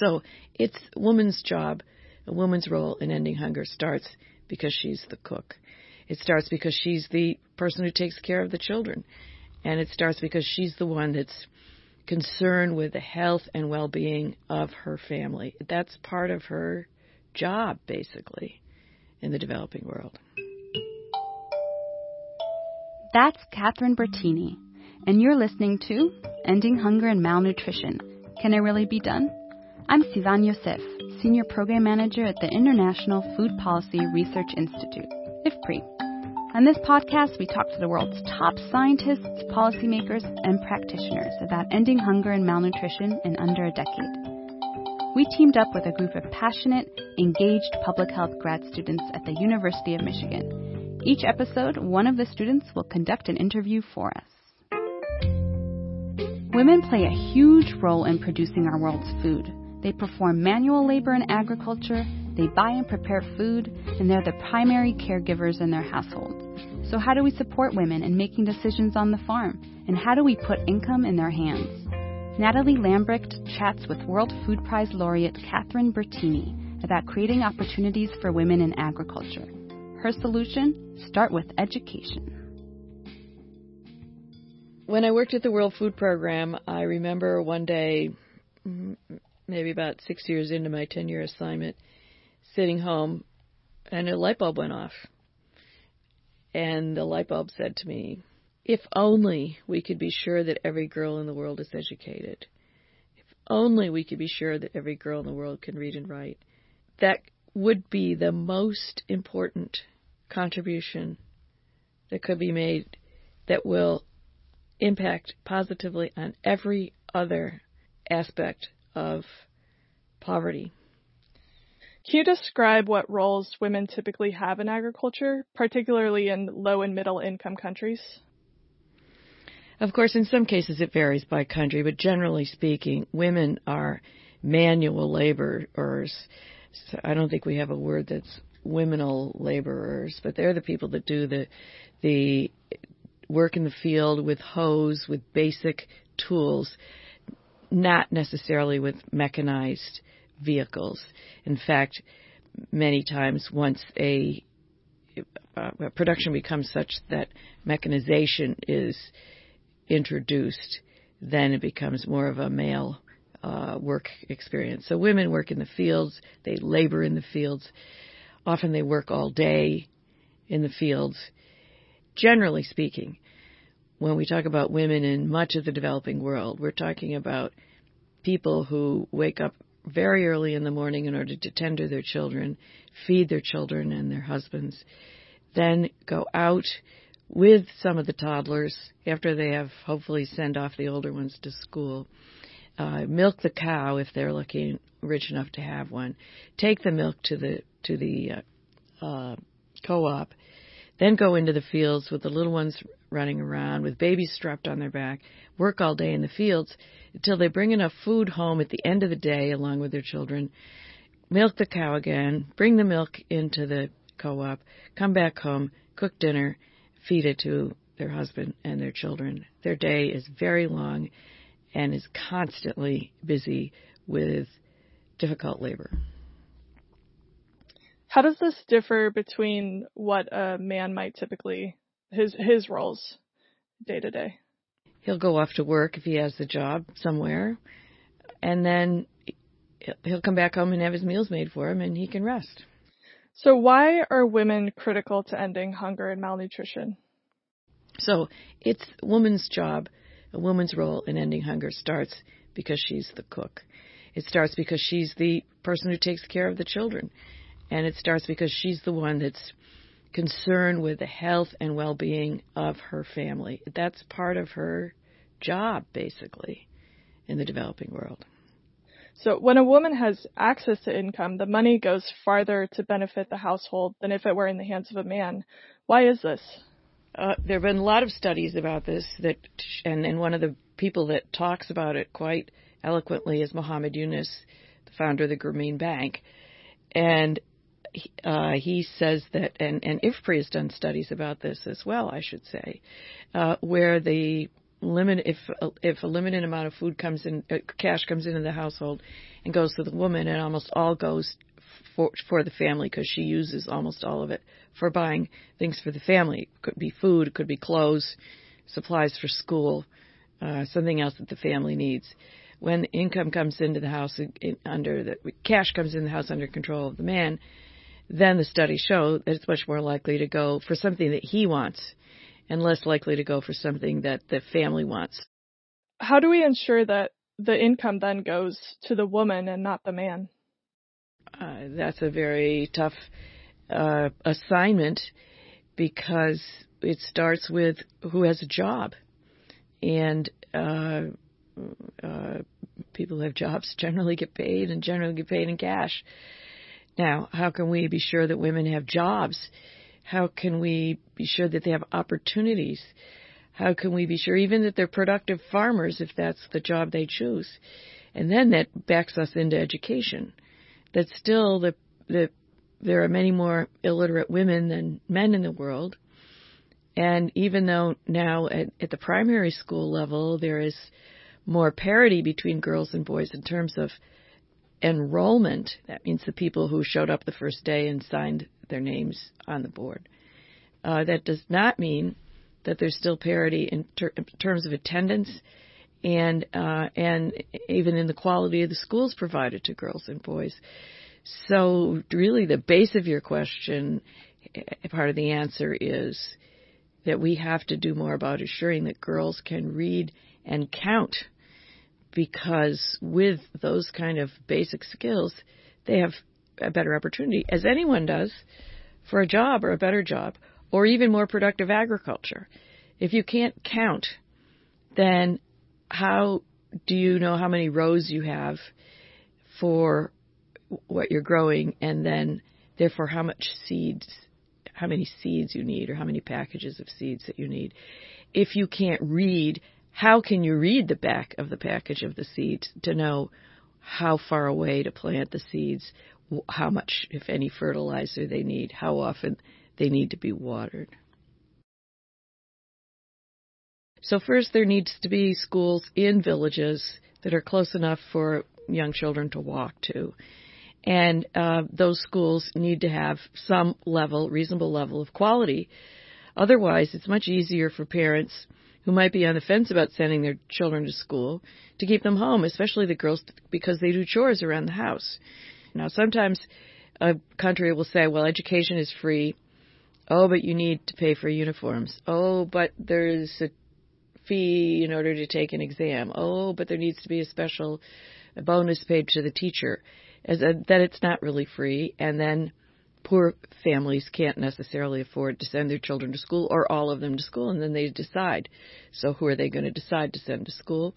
So it's woman's job, a woman's role in ending hunger starts because she's the cook. It starts because she's the person who takes care of the children. And it starts because she's the one that's concerned with the health and well being of her family. That's part of her job, basically, in the developing world. That's Catherine Bertini, and you're listening to Ending Hunger and Malnutrition Can It Really Be Done? I'm Sivan Yosef, Senior Program Manager at the International Food Policy Research Institute, IFPRI. On this podcast, we talk to the world's top scientists, policymakers, and practitioners about ending hunger and malnutrition in under a decade. We teamed up with a group of passionate, engaged public health grad students at the University of Michigan. Each episode, one of the students will conduct an interview for us. Women play a huge role in producing our world's food. They perform manual labor in agriculture, they buy and prepare food, and they're the primary caregivers in their households. So, how do we support women in making decisions on the farm? And how do we put income in their hands? Nathalie Lambrecht chats with World Food Prize laureate Catherine Bertini about creating opportunities for women in agriculture. Her solution start with education. When I worked at the World Food Program, I remember one day, mm, maybe about six years into my 10 year assignment, sitting home and a light bulb went off. And the light bulb said to me, if only we could be sure that every girl in the world is educated. If only we could be sure that every girl in the world can read and write. That would be the most important contribution that could be made that will impact positively on every other aspect of poverty. Can you describe what roles women typically have in agriculture, particularly in low and middle income countries? Of course, in some cases it varies by country, but generally speaking, women are manual laborers. So I don't think we have a word that's womenal laborers, but they're the people that do the the work in the field with hoes, with basic tools, not necessarily with mechanized vehicles. In fact, many times once a, uh, production becomes such that mechanization is introduced, then it becomes more of a male uh, work experience. So women work in the fields, they labor in the fields. Often they work all day in the fields. Generally speaking, when we talk about women in much of the developing world, we're talking about people who wake up very early in the morning in order to tend to their children, feed their children and their husbands, then go out with some of the toddlers after they have hopefully send off the older ones to school. Uh, milk the cow if they're looking rich enough to have one. Take the milk to the to the uh, uh, co-op. Then go into the fields with the little ones running around with babies strapped on their back. Work all day in the fields until they bring enough food home at the end of the day along with their children, milk the cow again, bring the milk into the co-op, come back home, cook dinner, feed it to their husband and their children. Their day is very long and is constantly busy with difficult labor. How does this differ between what a man might typically his his roles day to day? he'll go off to work if he has a job somewhere, and then he'll come back home and have his meals made for him, and he can rest. So, why are women critical to ending hunger and malnutrition? So, it's a woman's job, a woman's role in ending hunger starts because she's the cook. It starts because she's the person who takes care of the children. And it starts because she's the one that's concerned with the health and well being of her family. That's part of her job, basically, in the developing world. So, when a woman has access to income, the money goes farther to benefit the household than if it were in the hands of a man. Why is this? Uh, there have been a lot of studies about this that, and, and one of the people that talks about it quite eloquently is Muhammad Yunus, the founder of the Grameen Bank. And uh, he says that, and, and IFPRI has done studies about this as well, I should say, uh, where the limit if if a limited amount of food comes in, uh, cash comes into the household, and goes to the woman, it almost all goes for for the family because she uses almost all of it for buying things for the family. It could be food, it could be clothes, supplies for school, uh, something else that the family needs. When income comes into the house under the cash comes in the house under control of the man, then the studies show that it's much more likely to go for something that he wants and less likely to go for something that the family wants. How do we ensure that the income then goes to the woman and not the man? Uh, that's a very tough uh, assignment because it starts with who has a job, and uh, uh, people who have jobs generally get paid and generally get paid in cash. Now, how can we be sure that women have jobs? How can we be sure that they have opportunities? How can we be sure even that they're productive farmers if that's the job they choose? And then that backs us into education. That still the the there are many more illiterate women than men in the world. And even though now at, at the primary school level there is more parity between girls and boys in terms of enrollment, that means the people who showed up the first day and signed their names on the board. Uh, that does not mean that there's still parity in, ter- in terms of attendance and uh, and even in the quality of the schools provided to girls and boys. So really, the base of your question, eh, part of the answer is that we have to do more about assuring that girls can read and count because with those kind of basic skills, they have a better opportunity, as anyone does, for a job or a better job, or even more productive agriculture. If you can't count, then how do you know how many rows you have for what you're growing and then therefore how much seeds how many seeds you need or how many packages of seeds that you need if you can't read how can you read the back of the package of the seeds to know how far away to plant the seeds, how much, if any, fertilizer they need, how often they need to be watered? So, first, there needs to be schools in villages that are close enough for young children to walk to. And uh, those schools need to have some level, reasonable level of quality. Otherwise, it's much easier for parents who might be on the fence about sending their children to school to keep them home, especially the girls, because they do chores around the house. Now, sometimes a country will say, well, education is free. Oh, but you need to pay for uniforms. Oh, but there's a fee in order to take an exam. Oh, but there needs to be a special bonus paid to the teacher. As a, that it's not really free, and then poor families can't necessarily afford to send their children to school or all of them to school, and then they decide. So, who are they going to decide to send to school?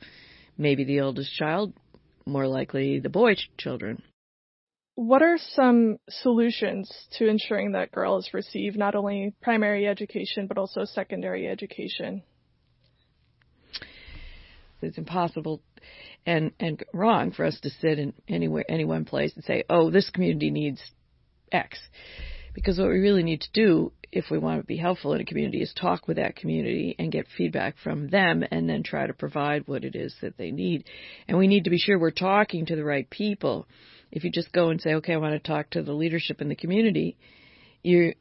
Maybe the oldest child, more likely the boy children. What are some solutions to ensuring that girls receive not only primary education but also secondary education? It's impossible and and wrong for us to sit in anywhere any one place and say, "Oh, this community needs X. Because what we really need to do if we want to be helpful in a community is talk with that community and get feedback from them and then try to provide what it is that they need. And we need to be sure we're talking to the right people. If you just go and say, okay, I want to talk to the leadership in the community, you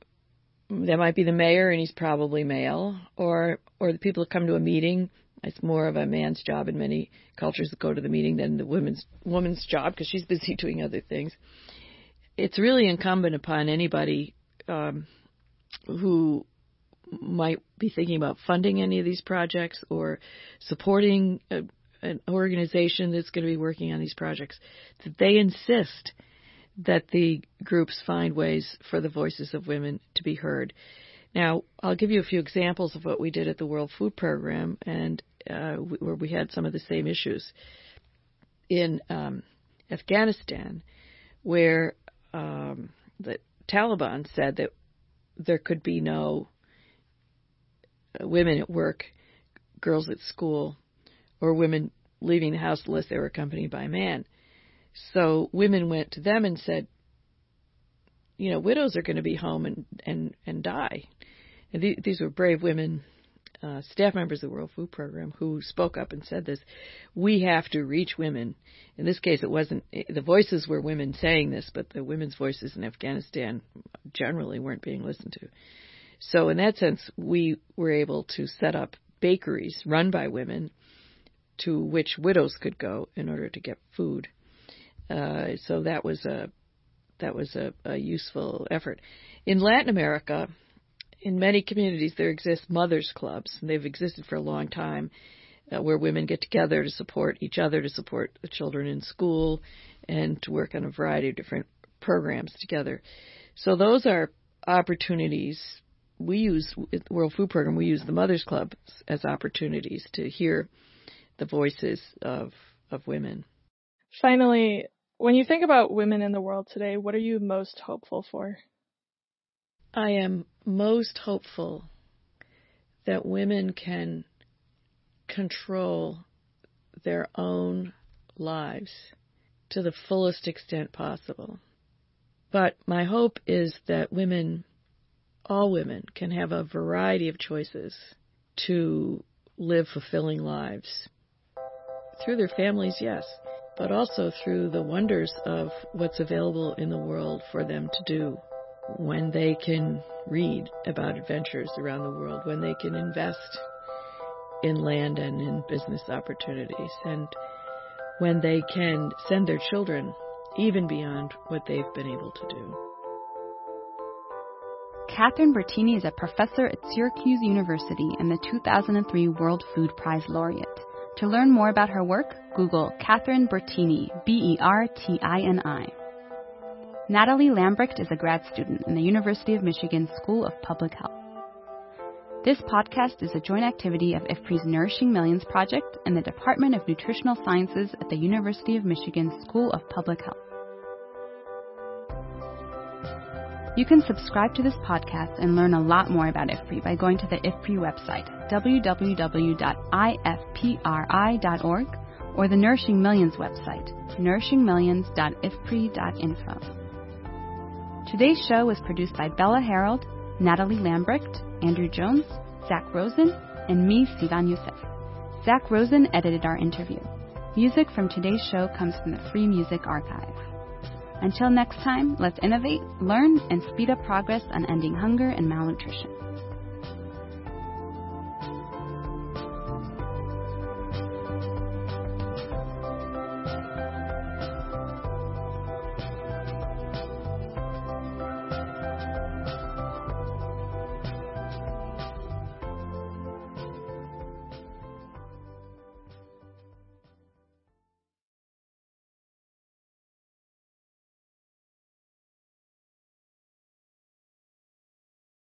that might be the mayor and he's probably male or or the people that come to a meeting it's more of a man's job in many cultures to go to the meeting than the woman's woman's job because she's busy doing other things it's really incumbent upon anybody um, who might be thinking about funding any of these projects or supporting a, an organization that's going to be working on these projects that they insist that the groups find ways for the voices of women to be heard. Now, I'll give you a few examples of what we did at the World Food Program and uh, where we had some of the same issues. In um, Afghanistan, where um, the Taliban said that there could be no women at work, girls at school, or women leaving the house unless they were accompanied by a man. So women went to them and said, you know, widows are going to be home and and and die. And th- these were brave women uh, staff members of the World Food Program who spoke up and said this. We have to reach women. In this case, it wasn't the voices were women saying this, but the women's voices in Afghanistan generally weren't being listened to. So, in that sense, we were able to set up bakeries run by women to which widows could go in order to get food. Uh, so that was a that was a, a useful effort. In Latin America, in many communities, there exist mothers' clubs, and they've existed for a long time, uh, where women get together to support each other, to support the children in school, and to work on a variety of different programs together. So those are opportunities. We use the World Food Program. We use the Mothers Club as opportunities to hear the voices of of women. Finally, when you think about women in the world today, what are you most hopeful for? I am most hopeful that women can control their own lives to the fullest extent possible. But my hope is that women, all women, can have a variety of choices to live fulfilling lives. Through their families, yes, but also through the wonders of what's available in the world for them to do when they can read about adventures around the world, when they can invest in land and in business opportunities, and when they can send their children even beyond what they've been able to do. Catherine Bertini is a professor at Syracuse University and the 2003 World Food Prize laureate. To learn more about her work, Google Catherine Bertini, B E R T I N I. Nathalie Lambrecht is a grad student in the University of Michigan School of Public Health. This podcast is a joint activity of IFPRI's Nourishing Millions project and the Department of Nutritional Sciences at the University of Michigan School of Public Health. You can subscribe to this podcast and learn a lot more about IFPRI by going to the IFPRI website, www.ifpri.org, or the Nourishing Millions website, nourishingmillions.ifpri.info. Today's show was produced by Bella Herold, Nathalie Lambrecht, Andrew Jones, Zach Rosen, and me, Sivan Yosef. Zach Rosen edited our interview. Music from today's show comes from the Free Music Archive. Until next time, let's innovate, learn, and speed up progress on ending hunger and malnutrition.